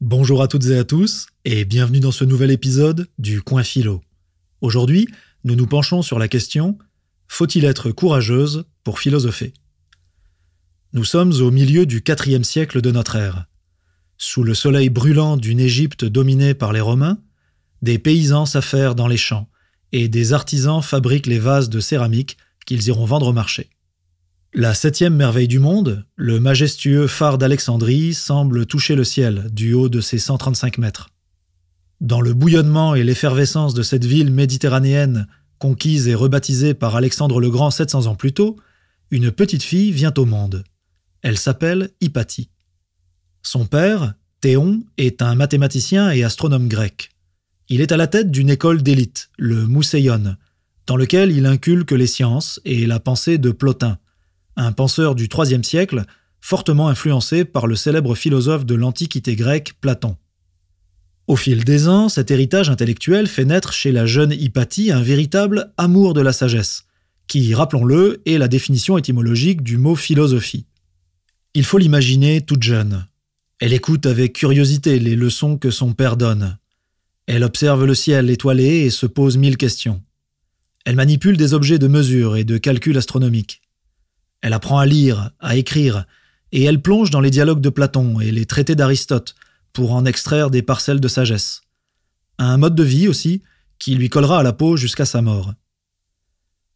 Bonjour à toutes et à tous, et bienvenue dans ce nouvel épisode du Coin Philo. Aujourd'hui, nous nous penchons sur la question Faut-il être courageuse pour philosopher? Nous sommes au milieu du IVe siècle de notre ère. Sous le soleil brûlant d'une Égypte dominée par les Romains, des paysans s'affairent dans les champs, et des artisans fabriquent les vases de céramique qu'ils iront vendre au marché. La septième merveille du monde, le majestueux phare d'Alexandrie, semble toucher le ciel du haut de ses 135 mètres. Dans le bouillonnement et l'effervescence de cette ville méditerranéenne, conquise et rebaptisée par Alexandre le Grand 700 ans plus tôt, une petite fille vient au monde. Elle s'appelle Hypatie. Son père, Théon, est un mathématicien et astronome grec. Il est à la tête d'une école d'élite, le Mousséion, dans lequel il inculque les sciences et la pensée de Plotin, un penseur du IIIe siècle, fortement influencé par le célèbre philosophe de l'Antiquité grecque Platon. Au fil des ans, cet héritage intellectuel fait naître chez la jeune Hypatie un véritable amour de la sagesse, qui, rappelons-le, est la définition étymologique du mot philosophie. Il faut l'imaginer toute jeune. Elle écoute avec curiosité les leçons que son père donne. Elle observe le ciel étoilé et se pose mille questions. Elle manipule des objets de mesure et de calcul astronomique. Elle apprend à lire, à écrire, et elle plonge dans les dialogues de Platon et les traités d'Aristote pour en extraire des parcelles de sagesse. Un mode de vie aussi qui lui collera à la peau jusqu'à sa mort.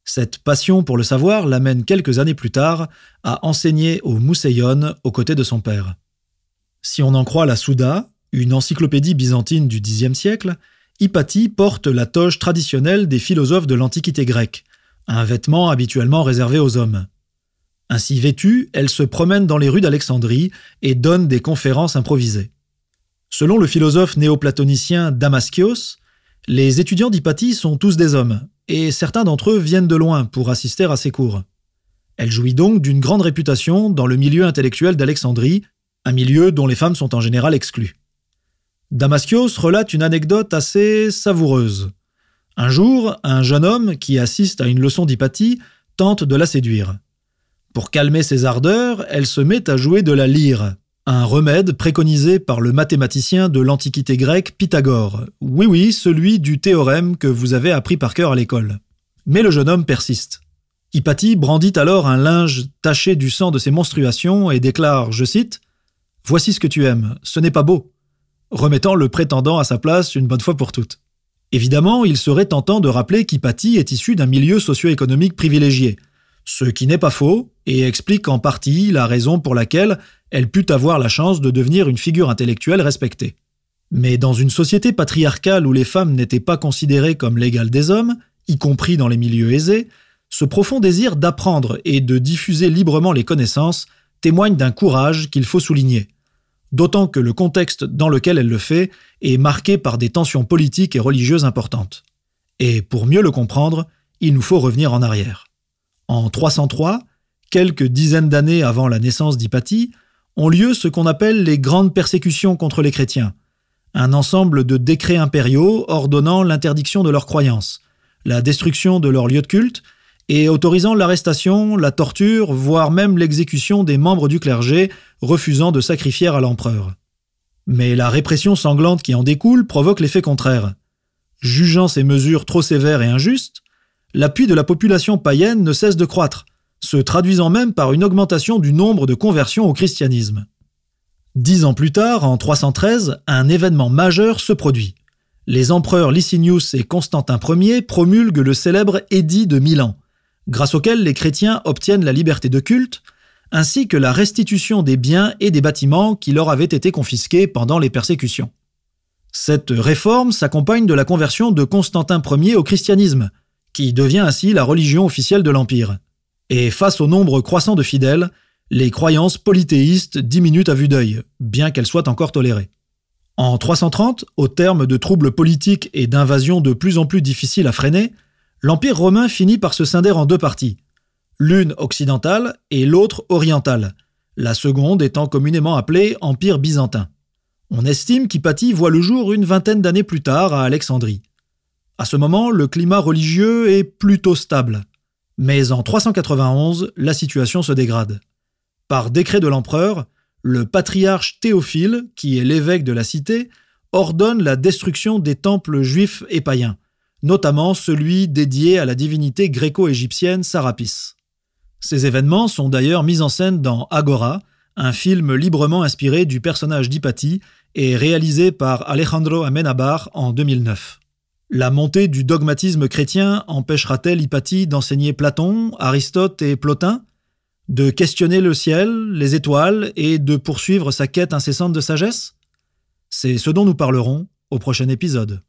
Cette passion pour le savoir l'amène quelques années plus tard à enseigner au Mousséion aux côtés de son père. Si on en croit la Souda, une encyclopédie byzantine du Xe siècle, Hypatie porte la toge traditionnelle des philosophes de l'Antiquité grecque, un vêtement habituellement réservé aux hommes. Ainsi vêtue, elle se promène dans les rues d'Alexandrie et donne des conférences improvisées. Selon le philosophe néoplatonicien Damaskios, les étudiants d'Hypatie sont tous des hommes, et certains d'entre eux viennent de loin pour assister à ses cours. Elle jouit donc d'une grande réputation dans le milieu intellectuel d'Alexandrie, un milieu dont les femmes sont en général exclues. Damaskios relate une anecdote assez savoureuse. Un jour, un jeune homme qui assiste à une leçon d'Hypatie tente de la séduire. Pour calmer ses ardeurs, elle se met à jouer de la lyre, un remède préconisé par le mathématicien de l'Antiquité grecque Pythagore. Oui oui, celui du théorème que vous avez appris par cœur à l'école. Mais le jeune homme persiste. Hypatie brandit alors un linge taché du sang de ses menstruations et déclare, je cite, Voici ce que tu aimes, ce n'est pas beau, remettant le prétendant à sa place une bonne fois pour toutes. Évidemment, il serait tentant de rappeler qu'Hypatie est issue d'un milieu socio-économique privilégié, ce qui n'est pas faux et explique en partie la raison pour laquelle elle put avoir la chance de devenir une figure intellectuelle respectée. Mais dans une société patriarcale où les femmes n'étaient pas considérées comme l'égale des hommes, y compris dans les milieux aisés, ce profond désir d'apprendre et de diffuser librement les connaissances témoigne d'un courage qu'il faut souligner. D'autant que le contexte dans lequel elle le fait est marqué par des tensions politiques et religieuses importantes. Et pour mieux le comprendre, il nous faut revenir en arrière. En 303, quelques dizaines d'années avant la naissance d'Hypatie, ont lieu ce qu'on appelle les grandes persécutions contre les chrétiens, un ensemble de décrets impériaux ordonnant l'interdiction de leurs croyances, la destruction de leurs lieux de culte et autorisant l'arrestation, la torture, voire même l'exécution des membres du clergé refusant de sacrifier à l'empereur. Mais la répression sanglante qui en découle provoque l'effet contraire. Jugeant ces mesures trop sévères et injustes, l'appui de la population païenne ne cesse de croître, se traduisant même par une augmentation du nombre de conversions au christianisme. Dix ans plus tard, en 313, un événement majeur se produit. Les empereurs Licinius et Constantin Ier promulguent le célèbre Édit de Milan, grâce auquel les chrétiens obtiennent la liberté de culte, ainsi que la restitution des biens et des bâtiments qui leur avaient été confisqués pendant les persécutions. Cette réforme s'accompagne de la conversion de Constantin Ier au christianisme, qui devient ainsi la religion officielle de l'Empire. Et face au nombre croissant de fidèles, les croyances polythéistes diminuent à vue d'œil, bien qu'elles soient encore tolérées. En 330, au terme de troubles politiques et d'invasions de plus en plus difficiles à freiner, l'Empire romain finit par se scinder en deux parties, l'une occidentale et l'autre orientale, la seconde étant communément appelée Empire byzantin. On estime qu'Hypatie voit le jour une vingtaine d'années plus tard à Alexandrie. À ce moment, le climat religieux est plutôt stable. Mais en 391, la situation se dégrade. Par décret de l'empereur, le patriarche Théophile, qui est l'évêque de la cité, ordonne la destruction des temples juifs et païens, notamment celui dédié à la divinité gréco-égyptienne Sarapis. Ces événements sont d'ailleurs mis en scène dans Agora, un film librement inspiré du personnage d'Hypatie et réalisé par Alejandro Amenabar en 2009. La montée du dogmatisme chrétien empêchera-t-elle Hypatie d'enseigner Platon, Aristote et Plotin De questionner le ciel, les étoiles et de poursuivre sa quête incessante de sagesse? C'est ce dont nous parlerons au prochain épisode.